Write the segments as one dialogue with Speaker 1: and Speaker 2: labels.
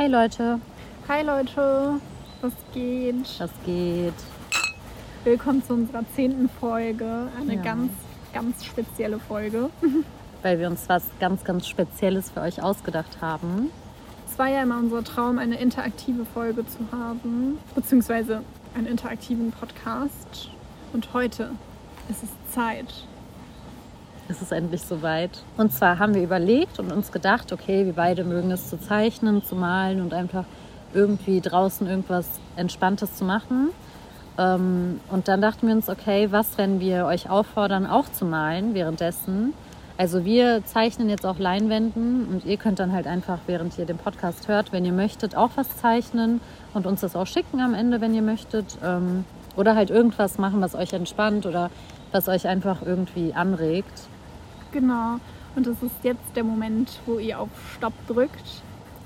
Speaker 1: Hey Leute,
Speaker 2: Hi Leute, was geht?
Speaker 1: was geht?
Speaker 2: Willkommen zu unserer zehnten Folge. Eine
Speaker 1: Ja.
Speaker 2: ganz, ganz spezielle Folge.
Speaker 1: Weil wir uns was ganz, ganz Spezielles für euch ausgedacht haben.
Speaker 2: Es war ja immer unser Traum, eine interaktive Folge zu haben, beziehungsweise einen interaktiven Podcast. Und heute ist es Zeit.
Speaker 1: Es ist endlich soweit. Und zwar haben wir überlegt und uns gedacht, okay, wir beide mögen es zu zeichnen, zu malen und einfach irgendwie draußen irgendwas Entspanntes zu machen. Ähm, Und dann dachten wir uns, okay, was, wenn wir euch auffordern, auch zu malen währenddessen? Also wir zeichnen jetzt auf Leinwänden und ihr könnt dann halt einfach, während ihr den Podcast hört, wenn ihr möchtet, auch was zeichnen und uns das auch schicken am Ende, wenn ihr möchtet. Ähm, Oder halt irgendwas machen, was euch entspannt oder was euch einfach irgendwie anregt.
Speaker 2: Genau. Und es ist jetzt der Moment, wo ihr auf Stopp drückt.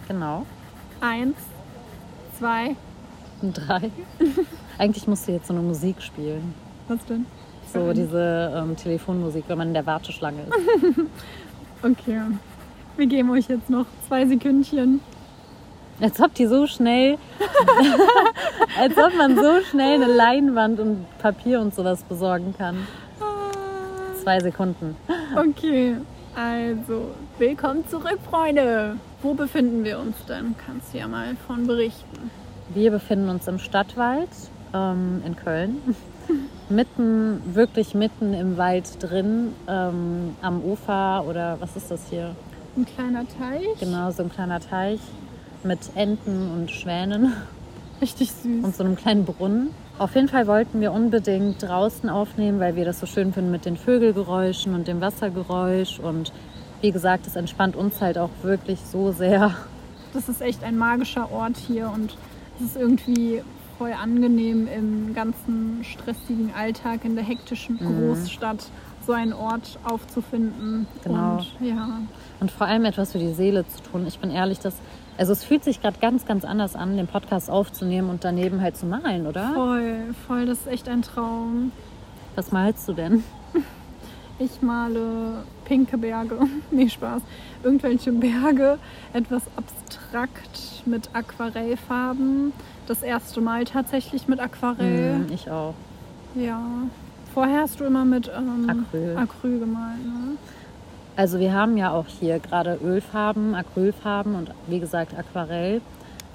Speaker 1: Genau.
Speaker 2: Eins, zwei,
Speaker 1: Und drei. Eigentlich musst du jetzt so eine Musik spielen.
Speaker 2: was denn?
Speaker 1: So diese ähm, Telefonmusik, wenn man in der Warteschlange ist.
Speaker 2: Okay. Wir geben euch jetzt noch zwei Sekündchen.
Speaker 1: Als ob die so schnell, als ob man so schnell eine Leinwand und Papier und sowas besorgen kann. Zwei Sekunden.
Speaker 2: Okay, also willkommen zurück, Freunde. Wo befinden wir uns denn? Kannst du ja mal von berichten.
Speaker 1: Wir befinden uns im Stadtwald ähm, in Köln. Mitten, wirklich mitten im Wald drin, ähm, am Ufer oder was ist das hier?
Speaker 2: Ein kleiner Teich.
Speaker 1: Genau, so ein kleiner Teich mit Enten und Schwänen
Speaker 2: Richtig süß.
Speaker 1: und so einem kleinen Brunnen. Auf jeden Fall wollten wir unbedingt draußen aufnehmen, weil wir das so schön finden mit den Vögelgeräuschen und dem Wassergeräusch. Und wie gesagt, es entspannt uns halt auch wirklich so sehr.
Speaker 2: Das ist echt ein magischer Ort hier und es ist irgendwie voll angenehm im ganzen stressigen Alltag in der hektischen Großstadt so einen Ort aufzufinden.
Speaker 1: Mhm. Genau.
Speaker 2: Und ja,
Speaker 1: Und vor allem etwas für die Seele zu tun. Ich bin ehrlich, das, also es fühlt sich gerade ganz, ganz anders an, den Podcast aufzunehmen und daneben halt zu malen, oder?
Speaker 2: voll, voll, das ist echt ein Traum.
Speaker 1: Was malst du denn?
Speaker 2: Ich male pinke Berge. nee, Spaß. Irgendwelche Berge, etwas abstrakt mit Aquarellfarben. Das erste Mal tatsächlich mit Aquarell.
Speaker 1: Hm, ich auch.
Speaker 2: Ja. Vorher hast du immer mit ähm,
Speaker 1: Acryl.
Speaker 2: Acryl gemalt, ne?
Speaker 1: Also wir haben ja auch hier gerade Ölfarben, Acrylfarben und wie gesagt Aquarell,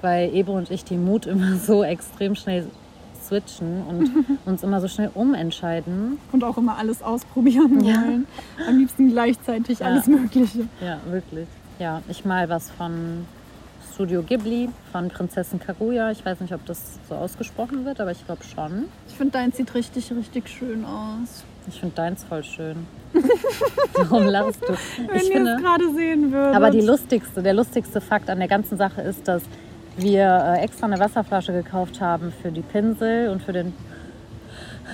Speaker 1: weil Ebro und ich die Mut immer so extrem schnell switchen und uns immer so schnell umentscheiden.
Speaker 2: Und auch immer alles ausprobieren
Speaker 1: Ja.
Speaker 2: wollen. Am liebsten gleichzeitig
Speaker 1: Ja.
Speaker 2: alles Mögliche.
Speaker 1: Ja, wirklich. Ja, ich mal was von Studio Ghibli, von Prinzessin Kaguya. Ich weiß nicht, ob das so ausgesprochen wird, aber ich glaube schon.
Speaker 2: Ich finde, deins sieht richtig, richtig schön aus.
Speaker 1: Ich finde deins voll schön. Warum lachst du?
Speaker 2: Wenn
Speaker 1: Ich finde,
Speaker 2: es gerade sehen würdet.
Speaker 1: aber die lustigste, der lustigste Fakt an der ganzen Sache ist, dass wir äh, extra eine Wasserflasche gekauft haben für die Pinsel und für den.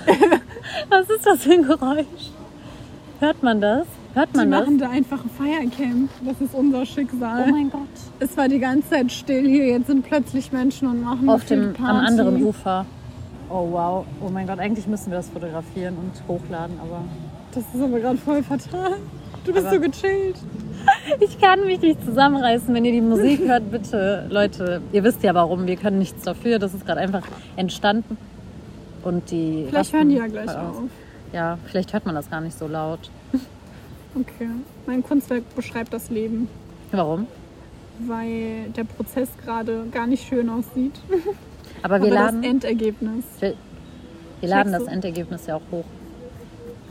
Speaker 1: Was ist das für ein Geräusch? Hört man das? Hört
Speaker 2: die
Speaker 1: man das?
Speaker 2: machen da einfach ein Feiercamp. Das ist unser Schicksal.
Speaker 1: Oh mein Gott.
Speaker 2: Es war die ganze Zeit still hier, jetzt sind plötzlich Menschen und machen
Speaker 1: Auf dem
Speaker 2: Party.
Speaker 1: am anderen Ufer. Oh wow. Oh mein Gott, eigentlich müssen wir das fotografieren und hochladen, aber.
Speaker 2: Das ist aber gerade voll fatal. Du bist
Speaker 1: Aber-
Speaker 2: so gechillt.
Speaker 1: Ich kann mich nicht zusammenreißen, wenn ihr die Musik hört, bitte. Leute, ihr wisst ja warum, wir können nichts dafür. Das ist gerade einfach entstanden. Und die.
Speaker 2: Vielleicht
Speaker 1: rasten
Speaker 2: hören die ja gleich auf.
Speaker 1: Ja, vielleicht hört man das gar nicht so laut.
Speaker 2: Okay. Mein Kunstwerk beschreibt das Leben,
Speaker 1: Warum?
Speaker 2: weil der Prozess gerade gar nicht schön aussieht.
Speaker 1: Aber wir
Speaker 2: aber
Speaker 1: laden,
Speaker 2: das Endergebnis.
Speaker 1: wir, wir laden das? Endergebnis ja auch hoch.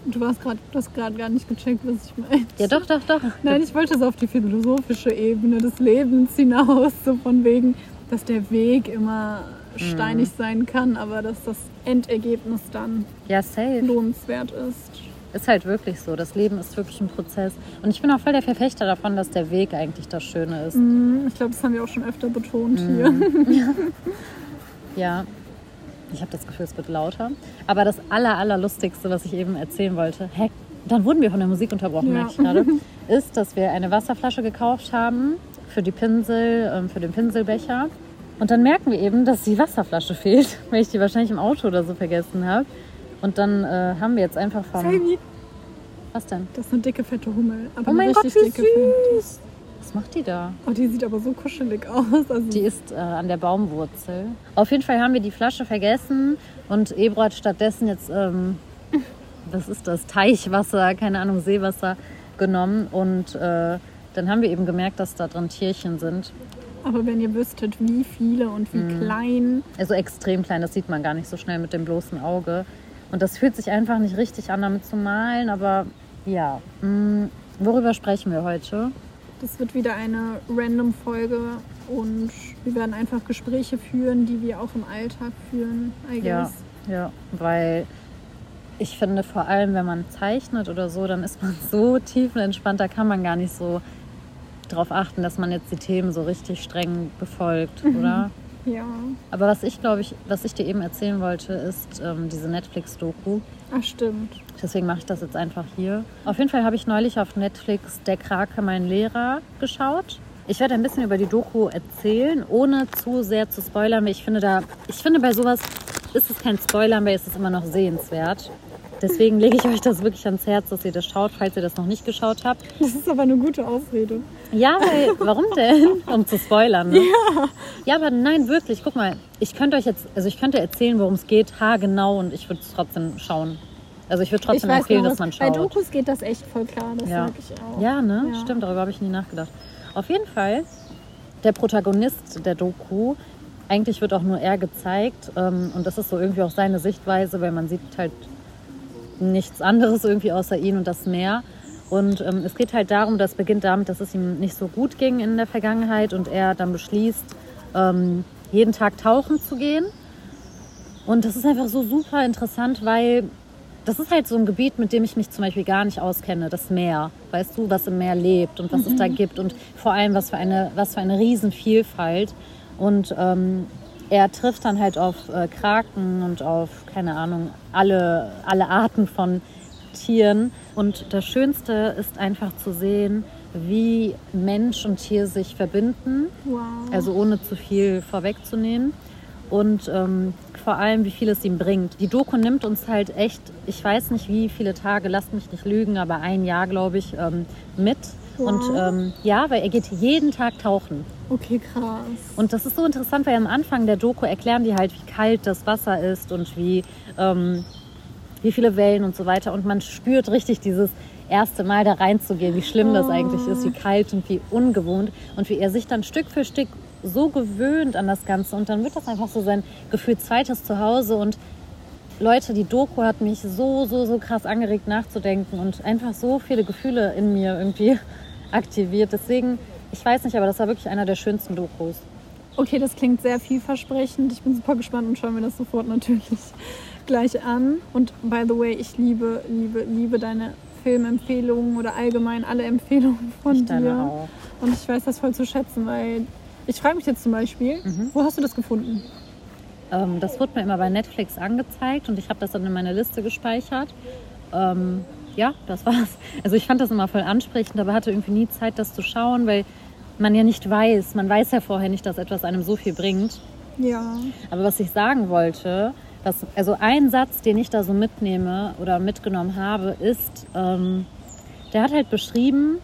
Speaker 2: Du hast gerade du hast gerade gar nicht gecheckt, was ich meine.
Speaker 1: Ja, doch, doch, doch.
Speaker 2: Nein, ich wollte so auf die philosophische Ebene des Lebens hinaus, so von wegen, dass der Weg immer steinig
Speaker 1: Mhm.
Speaker 2: sein kann, aber dass das Endergebnis dann
Speaker 1: Ja, safe.
Speaker 2: lohnenswert ist.
Speaker 1: Ist halt wirklich so. Das Leben ist wirklich ein Prozess. Und ich bin auch voll der Verfechter davon, dass der Weg eigentlich das Schöne ist.
Speaker 2: Mm, Ich glaube, das haben wir auch schon öfter betont
Speaker 1: Mhm.
Speaker 2: hier.
Speaker 1: Ja, ich habe das Gefühl, es wird lauter. Aber das aller, allerlustigste, was ich eben erzählen wollte, hä, dann wurden wir von der Musik unterbrochen,
Speaker 2: Ja.
Speaker 1: merke ich gerade, ist, dass wir eine Wasserflasche gekauft haben für die Pinsel, ähm, für den Pinselbecher. Und dann merken wir eben, dass die Wasserflasche fehlt, weil ich die wahrscheinlich im Auto oder so vergessen habe. Und dann äh, haben wir jetzt einfach vom...
Speaker 2: Sammy,
Speaker 1: Was denn?
Speaker 2: das ist eine dicke, fette Hummel. Aber
Speaker 1: Oh mein Gott, wie
Speaker 2: dicke, fette.
Speaker 1: süß! Was macht die da?
Speaker 2: Oh, die sieht aber so kuschelig aus. Also
Speaker 1: Die ist äh, an der Baumwurzel. Auf jeden Fall haben wir die Flasche vergessen und Ebro hat stattdessen jetzt, ähm, was ist das, Teichwasser, keine Ahnung, Seewasser genommen. Und äh, dann haben wir eben gemerkt, dass da drin Tierchen sind.
Speaker 2: aber wenn ihr wüsstet, wie viele und wie
Speaker 1: Mhm.
Speaker 2: klein.
Speaker 1: Also extrem klein, das sieht man gar nicht so schnell mit dem bloßen Auge. Und das fühlt sich einfach nicht richtig an, damit zu malen. Aber ja, mh, worüber sprechen wir heute?
Speaker 2: Das wird wieder eine random Folge und wir werden einfach Gespräche führen, die wir auch im Alltag führen, I
Speaker 1: Ja,
Speaker 2: guess.
Speaker 1: ja, weil ich finde, vor allem wenn man zeichnet oder so, dann ist man so tiefenentspannt, da kann man gar nicht so darauf achten, dass man jetzt die Themen so richtig streng befolgt, oder?
Speaker 2: Ja.
Speaker 1: Aber was ich glaube ich, was ich dir eben erzählen wollte, ist ähm, diese Netflix-Doku.
Speaker 2: Ach, stimmt.
Speaker 1: Deswegen mache ich das jetzt einfach hier. Auf jeden Fall habe ich neulich auf Netflix Der Krake, mein Lehrer geschaut. Ich werde ein bisschen über die Doku erzählen, ohne zu sehr zu spoilern, weil ich finde da, ich finde bei sowas ist es kein Spoilern, weil es ist immer noch sehenswert. Deswegen lege ich euch das wirklich ans Herz, dass ihr das schaut, falls ihr das noch nicht geschaut habt.
Speaker 2: Das ist aber eine gute Ausrede.
Speaker 1: Ja, weil, warum denn? Um zu spoilern, ne? Ja. Ja, aber nein, wirklich, guck mal, ich könnte euch jetzt, also ich könnte erzählen, worum es geht, haargenau und ich würde es trotzdem schauen. Also ich würde trotzdem empfehlen,
Speaker 2: noch,
Speaker 1: dass man
Speaker 2: Bei
Speaker 1: schaut.
Speaker 2: Dokus geht das echt voll klar, das
Speaker 1: Ja.
Speaker 2: ich auch.
Speaker 1: Ja, ne?
Speaker 2: Ja.
Speaker 1: Stimmt, darüber habe ich nie nachgedacht. Auf jeden Fall, der Protagonist der Doku, eigentlich wird auch nur er gezeigt. Ähm, und das ist so irgendwie auch seine Sichtweise, weil man sieht halt nichts anderes irgendwie außer ihn und das Meer. Und ähm, es geht halt darum, das beginnt damit, dass es ihm nicht so gut ging in der Vergangenheit und er dann beschließt, ähm, jeden Tag tauchen zu gehen. Und das ist einfach so super interessant, weil das ist halt so ein Gebiet, mit dem ich mich zum Beispiel gar nicht auskenne, das Meer. Weißt du, was im Meer lebt und was es da gibt und vor allem, was für eine, was für eine Riesenvielfalt. Und ähm, er trifft dann halt auf äh, Kraken und auf, keine Ahnung, alle, alle Arten von Tieren. Und das Schönste ist einfach zu sehen, wie Mensch und Tier sich verbinden.
Speaker 2: Wow.
Speaker 1: Also ohne zu viel vorwegzunehmen. Und ähm, vor allem, wie viel es ihm bringt. Die Doku nimmt uns halt echt, ich weiß nicht wie viele Tage, lasst mich nicht lügen, aber ein Jahr, glaube ich, ähm, mit.
Speaker 2: Wow.
Speaker 1: Und ähm, ja, weil er geht jeden Tag tauchen.
Speaker 2: okay, krass.
Speaker 1: Und das ist so interessant, weil am Anfang der Doku erklären die halt, wie kalt das Wasser ist und wie, ähm, wie viele Wellen und so weiter. Und man spürt richtig dieses erste Mal da reinzugehen, wie schlimm das eigentlich ist, wie kalt und wie ungewohnt. Und wie er sich dann Stück für Stück so gewöhnt an das Ganze. Und dann wird das einfach so sein Gefühl zweites Zuhause. Und Leute, die Doku hat mich so, so, so krass angeregt nachzudenken und einfach so viele Gefühle in mir irgendwie aktiviert. Deswegen, ich weiß nicht, aber das war wirklich einer der schönsten Dokus.
Speaker 2: Okay, das klingt sehr vielversprechend. Ich bin super gespannt und schaue mir das sofort natürlich gleich an. Und by the way, ich liebe, liebe, liebe deine Filmempfehlungen oder allgemein alle Empfehlungen von
Speaker 1: Ich
Speaker 2: dir.
Speaker 1: auch.
Speaker 2: Und ich weiß das voll zu schätzen, weil ich frage mich jetzt zum Beispiel,
Speaker 1: Mhm.
Speaker 2: wo hast du das gefunden?
Speaker 1: Ähm, das wurde mir immer bei Netflix angezeigt und ich habe das dann in meine Liste gespeichert. Ähm, ja, das war's. Also ich fand das immer voll ansprechend, aber hatte irgendwie nie Zeit, das zu schauen, weil man ja nicht weiß, man weiß ja vorher nicht, dass etwas einem so viel bringt.
Speaker 2: Ja.
Speaker 1: Aber was ich sagen wollte, was, also ein Satz, den ich da so mitnehme oder mitgenommen habe, ist, ähm, der hat halt beschrieben,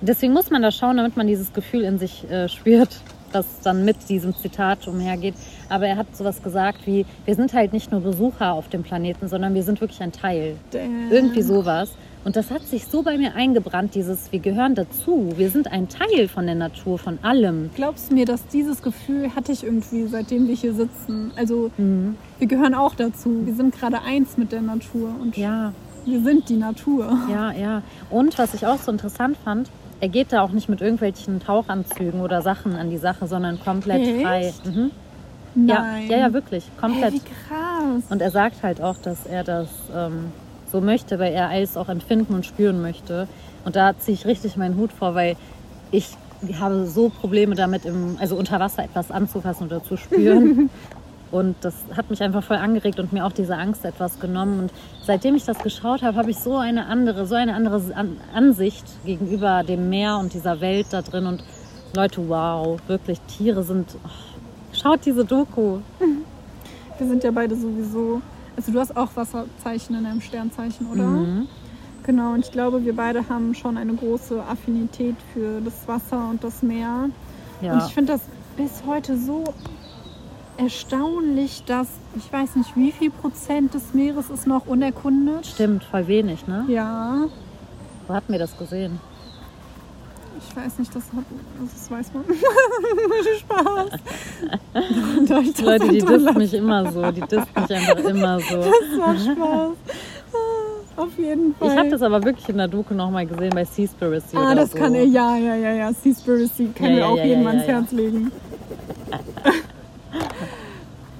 Speaker 1: deswegen muss man da schauen, damit man dieses Gefühl in sich äh, spürt, das dann mit diesem Zitat umhergeht. Aber er hat sowas gesagt wie, wir sind halt nicht nur Besucher auf dem Planeten, sondern wir sind wirklich ein Teil.
Speaker 2: Damn.
Speaker 1: Irgendwie sowas. Und das hat sich so bei mir eingebrannt, dieses, wir gehören dazu, wir sind ein Teil von der Natur, von allem.
Speaker 2: Glaubst du mir, dass dieses Gefühl hatte ich irgendwie, seitdem wir hier sitzen? Also
Speaker 1: Mhm.
Speaker 2: wir gehören auch dazu. Wir sind gerade eins mit der Natur und
Speaker 1: Ja,
Speaker 2: wir sind die Natur.
Speaker 1: Ja, ja. Und was ich auch so interessant fand, er geht da auch nicht mit irgendwelchen Tauchanzügen oder Sachen an die Sache, sondern komplett
Speaker 2: Echt?
Speaker 1: frei. Mhm. Ja,
Speaker 2: Nein.
Speaker 1: ja, ja, wirklich.
Speaker 2: Hey,
Speaker 1: Komplett.
Speaker 2: wie krass.
Speaker 1: Und er sagt halt auch, dass er das ähm, so möchte, weil er alles auch empfinden und spüren möchte. Und da ziehe ich richtig meinen Hut vor, weil ich habe so Probleme damit, im, also unter Wasser etwas anzufassen oder zu spüren. Und das hat mich einfach voll angeregt und mir auch diese Angst etwas genommen. Und seitdem ich das geschaut habe, habe ich so eine andere, so eine andere An Ansicht gegenüber dem Meer und dieser Welt da drin. Und Leute, wow, wirklich, Tiere sind. Oh, schaut diese Doku.
Speaker 2: Wir sind ja beide sowieso. Also du hast auch Wasserzeichen in deinem Sternzeichen, oder?
Speaker 1: Mhm.
Speaker 2: Genau, und ich glaube, wir beide haben schon eine große Affinität für das Wasser und das Meer.
Speaker 1: Ja.
Speaker 2: Und ich finde das bis heute so erstaunlich, dass ich weiß nicht, wie viel Prozent des Meeres ist noch unerkundet.
Speaker 1: Stimmt, voll wenig, ne?
Speaker 2: Ja,
Speaker 1: Wo hatten wir das gesehen?
Speaker 2: ich weiß nicht, das, hat, das weiß man. Spaß. Das
Speaker 1: Leute, die disst mich immer so. Die disst mich einfach immer so.
Speaker 2: Das war Spaß. Ah, Auf jeden Fall.
Speaker 1: Ich habe das aber wirklich in der Doku nochmal gesehen bei Seaspiracy
Speaker 2: Ah, das
Speaker 1: so.
Speaker 2: kann er, ja, ja, ja, ja. Seaspiracy können
Speaker 1: Ja,
Speaker 2: wir
Speaker 1: ja,
Speaker 2: auch
Speaker 1: ja,
Speaker 2: jedem ans Herz legen.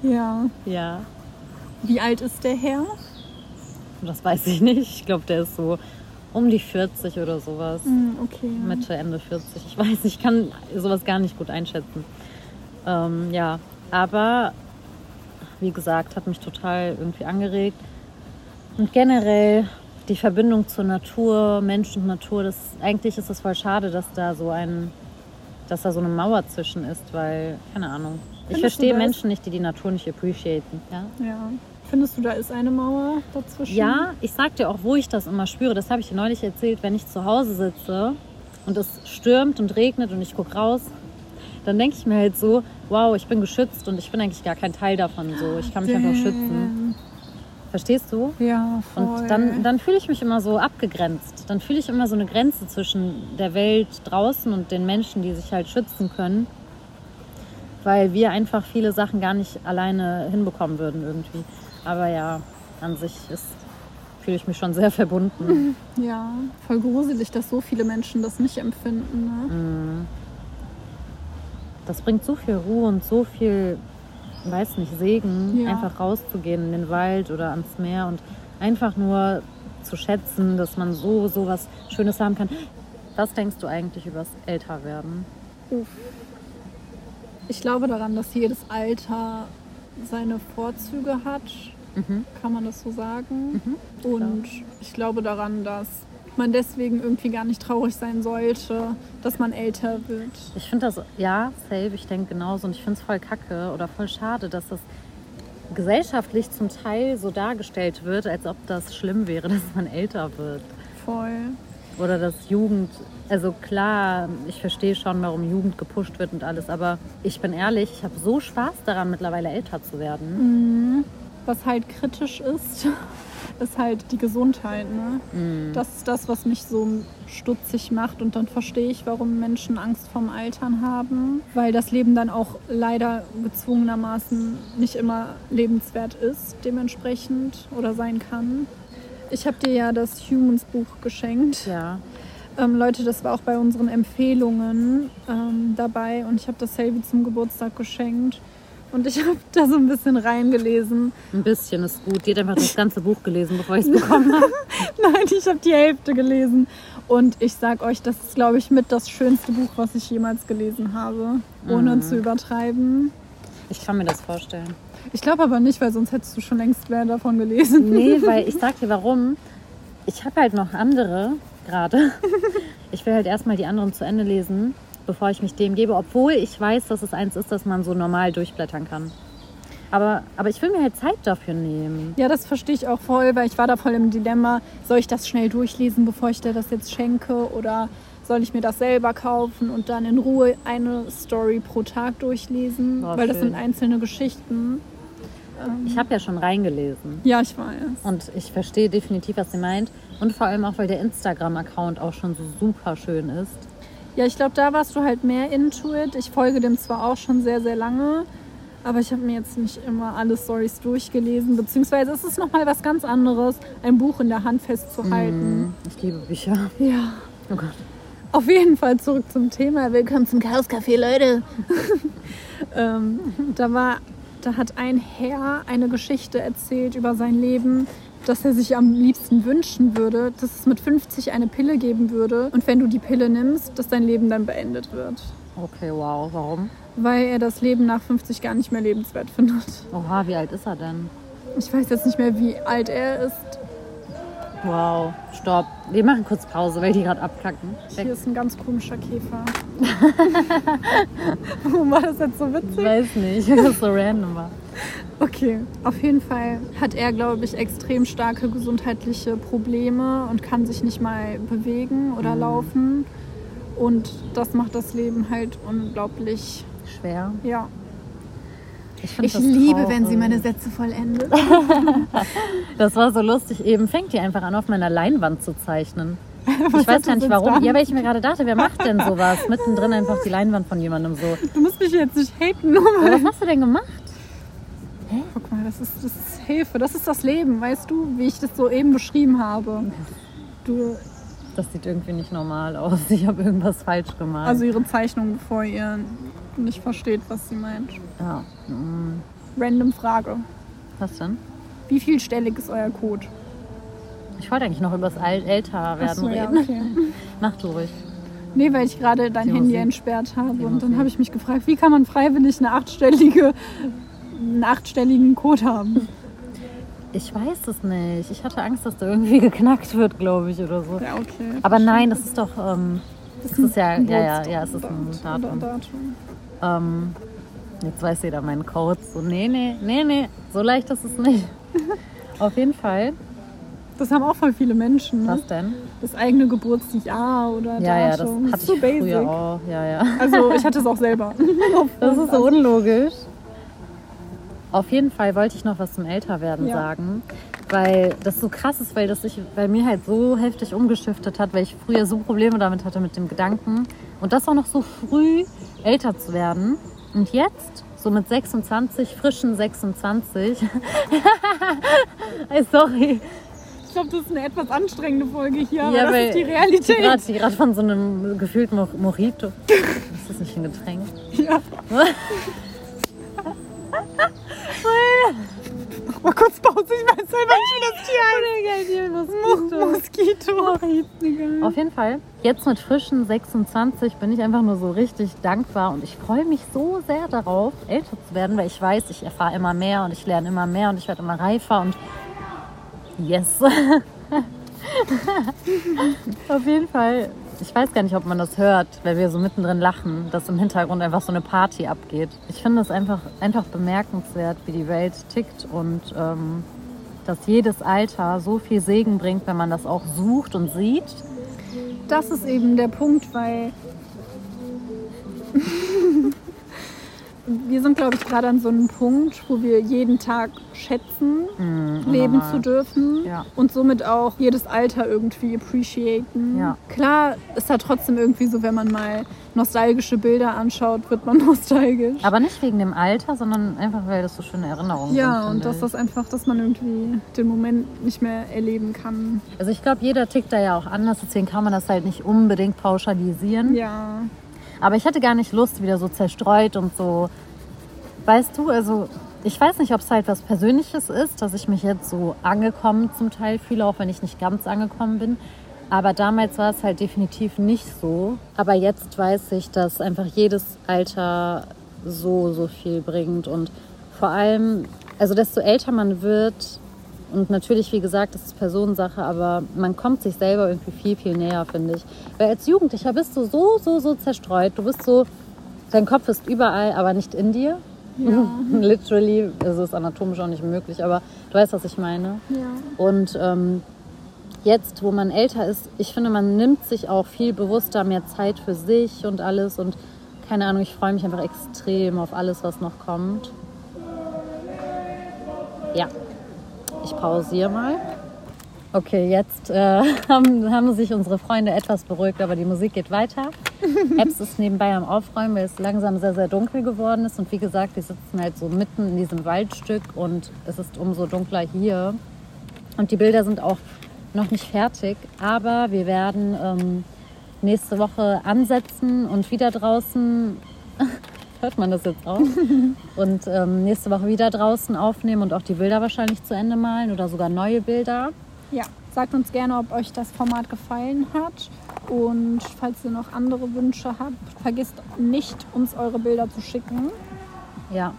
Speaker 2: Ja.
Speaker 1: Ja,
Speaker 2: Wie alt ist der Herr?
Speaker 1: das weiß ich nicht. Ich glaube, der ist so um die 40 oder sowas.
Speaker 2: Hm, okay.
Speaker 1: Mitte, Ende 40. Ich weiß, ich kann sowas gar nicht gut einschätzen. Ähm, ja, aber wie gesagt, hat mich total irgendwie angeregt. Und generell die Verbindung zur Natur, Mensch und Natur, das eigentlich ist es voll schade, dass da so ein, dass da so eine Mauer zwischen ist, weil, keine Ahnung. Ich
Speaker 2: Findest
Speaker 1: verstehe? Menschen nicht, die die Natur nicht appreciaten. Ja?
Speaker 2: Ja. Findest du, da ist eine Mauer dazwischen?
Speaker 1: Ja, ich sag dir auch, wo ich das immer spüre. Das habe ich dir neulich erzählt, wenn ich zu Hause sitze und es stürmt und regnet und ich gucke raus, dann denke ich mir halt so, wow, ich bin geschützt und ich bin eigentlich gar kein Teil davon. So, ich kann mich einfach schützen. Verstehst du?
Speaker 2: Ja, voll.
Speaker 1: Und dann, dann fühle ich mich immer so abgegrenzt. Dann fühle ich immer so eine Grenze zwischen der Welt draußen und den Menschen, die sich halt schützen können. Weil wir einfach viele Sachen gar nicht alleine hinbekommen würden irgendwie. Aber ja, an sich ist, fühle ich mich schon sehr verbunden.
Speaker 2: Ja, voll gruselig, dass so viele Menschen das nicht empfinden. Ne?
Speaker 1: Das bringt so viel Ruhe und so viel, weiß nicht, Segen,
Speaker 2: Ja.
Speaker 1: einfach rauszugehen in den Wald oder ans Meer und einfach nur zu schätzen, dass man so, so was Schönes haben kann. Was denkst du eigentlich übers Älterwerden?
Speaker 2: Uff. Ich glaube daran, dass jedes Alter seine Vorzüge hat.
Speaker 1: Mhm.
Speaker 2: Kann man das so sagen? Und ich glaube daran, dass man deswegen irgendwie gar nicht traurig sein sollte, dass man älter wird.
Speaker 1: Ich finde das, ja, safe, ich denke genauso. Und ich finde es voll kacke oder voll schade, dass das gesellschaftlich zum Teil so dargestellt wird, als ob das schlimm wäre, dass man älter wird.
Speaker 2: Voll.
Speaker 1: Oder dass Jugend, also klar, ich verstehe schon, warum Jugend gepusht wird und alles, aber ich bin ehrlich, ich habe so Spaß daran, mittlerweile älter zu werden.
Speaker 2: Was halt kritisch ist, ist halt die Gesundheit. Ne? Das ist das, was mich so stutzig macht. Und dann verstehe ich, warum Menschen Angst vorm Altern haben. Weil das Leben dann auch leider gezwungenermaßen nicht immer lebenswert ist, dementsprechend oder sein kann. Ich habe dir ja das Humans Buch geschenkt.
Speaker 1: Ja,
Speaker 2: Ähm, Leute, das war auch bei unseren Empfehlungen ähm, dabei und ich habe das Selby zum Geburtstag geschenkt. Und ich habe da so ein bisschen reingelesen.
Speaker 1: ein bisschen ist gut. Die hat einfach das ganze Buch gelesen, bevor ich es bekommen habe.
Speaker 2: Nein, ich habe die Hälfte gelesen. Und ich sag euch, das ist, glaube ich, mit das schönste Buch, was ich jemals gelesen habe. Ohne zu übertreiben.
Speaker 1: Ich kann mir das vorstellen.
Speaker 2: Ich glaube aber nicht, weil sonst hättest du schon längst mehr davon gelesen.
Speaker 1: Nee, weil ich sag dir warum. Ich habe halt noch andere gerade. Ich will halt erstmal die anderen zu Ende lesen, bevor ich mich dem gebe, obwohl ich weiß, dass es eins ist, das man so normal durchblättern kann. Aber, aber ich will mir halt Zeit dafür nehmen.
Speaker 2: Ja, das verstehe ich auch voll, weil ich war da voll im Dilemma, soll ich das schnell durchlesen, bevor ich dir das jetzt schenke oder soll ich mir das selber kaufen und dann in Ruhe eine Story pro Tag durchlesen,
Speaker 1: Oh,
Speaker 2: weil das
Speaker 1: schön.
Speaker 2: sind einzelne Geschichten.
Speaker 1: Ich habe ja schon reingelesen.
Speaker 2: Ja, ich weiß.
Speaker 1: Und ich verstehe definitiv, was sie meint. Und vor allem auch, weil der Instagram-Account auch schon so super schön ist.
Speaker 2: Ja, ich glaube, da warst du halt mehr into it. Ich folge dem zwar auch schon sehr, sehr lange, aber ich habe mir jetzt nicht immer alle Stories durchgelesen, beziehungsweise es ist nochmal was ganz anderes, ein Buch in der Hand festzuhalten.
Speaker 1: Ich liebe Bücher.
Speaker 2: Ja.
Speaker 1: Oh Gott.
Speaker 2: Auf jeden Fall zurück zum Thema. Willkommen zum Chaos Café, Leute. ähm, da war, da hat ein Herr eine Geschichte erzählt über sein Leben, dass er sich am liebsten wünschen würde, dass es mit 50 eine Pille geben würde und wenn du die Pille nimmst, dass dein Leben dann beendet wird.
Speaker 1: Okay, wow. Warum?
Speaker 2: Weil er das Leben nach 50 gar nicht mehr lebenswert findet.
Speaker 1: Oha, wie alt ist er denn?
Speaker 2: Ich weiß jetzt nicht mehr, wie alt er ist.
Speaker 1: Wow. Stopp. Wir machen kurz Pause, weil die gerade abkacken.
Speaker 2: Hier ist ein ganz komischer Käfer. Warum war das jetzt so
Speaker 1: Ich
Speaker 2: witzig?
Speaker 1: weiß nicht, das ist so random war.
Speaker 2: Okay, auf jeden Fall hat er, glaube ich, extrem starke gesundheitliche Probleme und kann sich nicht mal bewegen oder
Speaker 1: Mhm.
Speaker 2: laufen. Und das macht das Leben halt unglaublich,
Speaker 1: Schwer.
Speaker 2: ja.
Speaker 1: Ich,
Speaker 2: Ich liebe, wenn sie
Speaker 1: traurig.
Speaker 2: meine Sätze vollendet.
Speaker 1: Das war so lustig. Eben fängt die einfach an, auf meiner Leinwand zu zeichnen. Ich weiß gar nicht warum. Ja, weil ich mir gerade dachte, wer macht denn sowas? Mittendrin einfach die Leinwand von jemandem so.
Speaker 2: Du musst mich jetzt nicht haten, mal.
Speaker 1: was hast du denn gemacht?
Speaker 2: Guck mal, das ist, das ist Hilfe, das ist das Leben, weißt du, wie ich das so eben beschrieben habe. Du,
Speaker 1: Das sieht irgendwie nicht normal aus. Ich habe irgendwas falsch gemalt.
Speaker 2: also ihre Zeichnung, bevor ihr nicht versteht, was sie meint.
Speaker 1: ja. mm,
Speaker 2: Random Frage.
Speaker 1: Was denn?
Speaker 2: Wie vielstellig ist euer Code?
Speaker 1: Ich wollte eigentlich noch über das Al älter werden
Speaker 2: Achso, ja,
Speaker 1: reden.
Speaker 2: okay.
Speaker 1: Mach du ruhig.
Speaker 2: Nee, weil ich gerade dein
Speaker 1: Die
Speaker 2: Handy
Speaker 1: Musik.
Speaker 2: entsperrt habe.
Speaker 1: Die
Speaker 2: und dann habe ich mich gefragt, wie kann man freiwillig eine achtstellige, einen achtstelligen Code haben?
Speaker 1: Ich weiß es nicht. Ich hatte Angst, dass der irgendwie geknackt wird, glaube ich, oder so.
Speaker 2: Ja, okay.
Speaker 1: Aber nein, das ist doch. Ähm, das ist ja,
Speaker 2: ein
Speaker 1: ja, ja,
Speaker 2: Geburtstag-
Speaker 1: ja, es ist ein Datum.
Speaker 2: Datum.
Speaker 1: Ähm, jetzt weiß jeder meinen Code. So, nee, nee, nee, nee, so leicht ist es nicht. Auf jeden Fall.
Speaker 2: Das haben auch voll viele Menschen. Ne?
Speaker 1: Was denn?
Speaker 2: Das eigene Geburtsjahr oder
Speaker 1: Ja, ja, das
Speaker 2: Datum.
Speaker 1: hatte
Speaker 2: so
Speaker 1: ich
Speaker 2: basic.
Speaker 1: früher auch. Ja, ja.
Speaker 2: Also ich hatte es auch selber.
Speaker 1: Das ist so unlogisch. Auf jeden Fall wollte ich noch was zum Älterwerden
Speaker 2: Ja.
Speaker 1: sagen, weil das so krass ist, weil das sich bei mir halt so heftig umgeschiftet hat, weil ich früher so Probleme damit hatte mit dem Gedanken und das auch noch so früh älter zu werden und jetzt so mit 26, frischen 26. Ey, sorry.
Speaker 2: Ich glaube, das ist eine etwas anstrengende Folge hier, aber
Speaker 1: Ja,
Speaker 2: das
Speaker 1: weil
Speaker 2: ist die Realität.
Speaker 1: Gerade von so einem gefühlten Mo- Mojito. Ist das nicht ein Getränk?
Speaker 2: Ja. mal kurz Pause, ich weiß selber nicht, wie das Tier heißt. Moskito.
Speaker 1: Auf jeden Fall, jetzt mit frischen 26 bin ich einfach nur so richtig dankbar und ich freue mich so sehr darauf, älter zu werden, weil ich weiß, ich erfahre immer mehr und ich lerne immer mehr und ich werde immer reifer und yes. Auf jeden Fall, ich weiß gar nicht, ob man das hört, weil wir so mittendrin lachen, dass im Hintergrund einfach so eine Party abgeht. Ich finde es einfach, einfach bemerkenswert, wie die Welt tickt und ähm, dass jedes Alter so viel Segen bringt, wenn man das auch sucht und sieht.
Speaker 2: Das ist eben der Punkt, weil wir sind, glaube ich, gerade an so einem Punkt, wo wir jeden Tag schätzen, leben
Speaker 1: unnormal.
Speaker 2: zu dürfen
Speaker 1: Ja.
Speaker 2: und somit auch jedes Alter irgendwie appreciaten.
Speaker 1: Ja.
Speaker 2: Klar ist da trotzdem irgendwie so, wenn man mal nostalgische Bilder anschaut, wird man nostalgisch.
Speaker 1: Aber nicht wegen dem Alter, sondern einfach, weil das so schöne Erinnerungen
Speaker 2: ja,
Speaker 1: sind.
Speaker 2: und
Speaker 1: finde
Speaker 2: dass das einfach, dass man irgendwie den Moment nicht mehr erleben kann.
Speaker 1: Also ich glaube, jeder tickt da ja auch anders, deswegen kann man das halt nicht unbedingt pauschalisieren.
Speaker 2: Ja.
Speaker 1: Aber ich hatte gar nicht Lust, wieder so zerstreut und so. Weißt du, also ich weiß nicht, ob es halt was Persönliches ist, dass ich mich jetzt so angekommen zum Teil fühle, auch wenn ich nicht ganz angekommen bin. Aber damals war es halt definitiv nicht so. Aber jetzt weiß ich, dass einfach jedes Alter so, so viel bringt. Und vor allem, also desto älter man wird, und natürlich, wie gesagt, das ist Personensache, aber man kommt sich selber irgendwie viel, viel näher, finde ich. Weil als Jugendlicher bist du so, so, so zerstreut. Du bist so, dein Kopf ist überall, aber nicht in dir.
Speaker 2: Ja.
Speaker 1: Literally, es ist anatomisch auch nicht möglich, aber du weißt, was ich meine.
Speaker 2: ja.
Speaker 1: Und ähm, jetzt, wo man älter ist, ich finde, man nimmt sich auch viel bewusster mehr Zeit für sich und alles. Und keine Ahnung, ich freue mich einfach extrem auf alles, was noch kommt. Ja, ich pausiere mal. Okay, jetzt äh, haben, haben sich unsere Freunde etwas beruhigt, aber die Musik geht weiter. Ebbs ist nebenbei am Aufräumen, weil es langsam sehr, sehr dunkel geworden ist. Und wie gesagt, wir sitzen halt so mitten in diesem Waldstück und es ist umso dunkler hier. Und die Bilder sind auch noch nicht fertig, aber wir werden ähm, nächste Woche ansetzen und wieder draußen. Hört man das jetzt auch? und ähm, nächste Woche wieder draußen aufnehmen und auch die Bilder wahrscheinlich zu Ende malen oder sogar neue Bilder.
Speaker 2: Ja, sagt uns gerne, ob euch das Format gefallen hat. Und falls ihr noch andere Wünsche habt, vergisst nicht, uns eure Bilder zu schicken.
Speaker 1: Ja.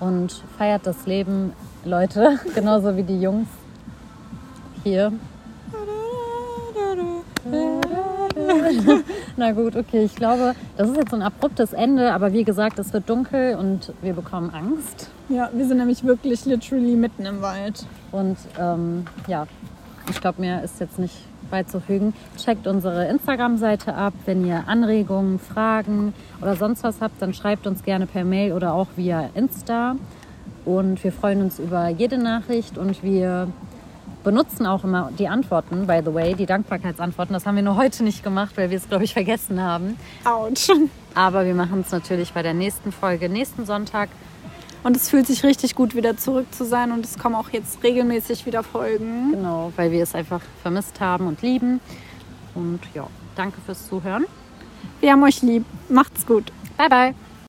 Speaker 1: Und feiert das Leben, Leute, genauso wie die Jungs hier. Na gut, okay. Ich glaube, das ist jetzt so ein abruptes Ende, aber wie gesagt, es wird dunkel und wir bekommen Angst.
Speaker 2: Ja, wir sind nämlich wirklich literally mitten im Wald.
Speaker 1: Und ähm, ja, ich glaube, mir ist jetzt nicht beizufügen. Checkt unsere Instagram-Seite ab. Wenn ihr Anregungen, Fragen oder sonst was habt, dann schreibt uns gerne per Mail oder auch via Insta. Und wir freuen uns über jede Nachricht und wir benutzen auch immer die Antworten, by the way, die Dankbarkeitsantworten. Das haben wir nur heute nicht gemacht, weil wir es, glaube ich, vergessen haben.
Speaker 2: Autsch.
Speaker 1: Aber wir machen es natürlich bei der nächsten Folge, nächsten Sonntag.
Speaker 2: Und es fühlt sich richtig gut, wieder zurück zu sein. Und es kommen auch jetzt regelmäßig wieder Folgen.
Speaker 1: Genau, weil wir es einfach vermisst haben und lieben. Und ja, danke fürs Zuhören.
Speaker 2: Wir haben euch lieb. Macht's gut.
Speaker 1: Bye, bye.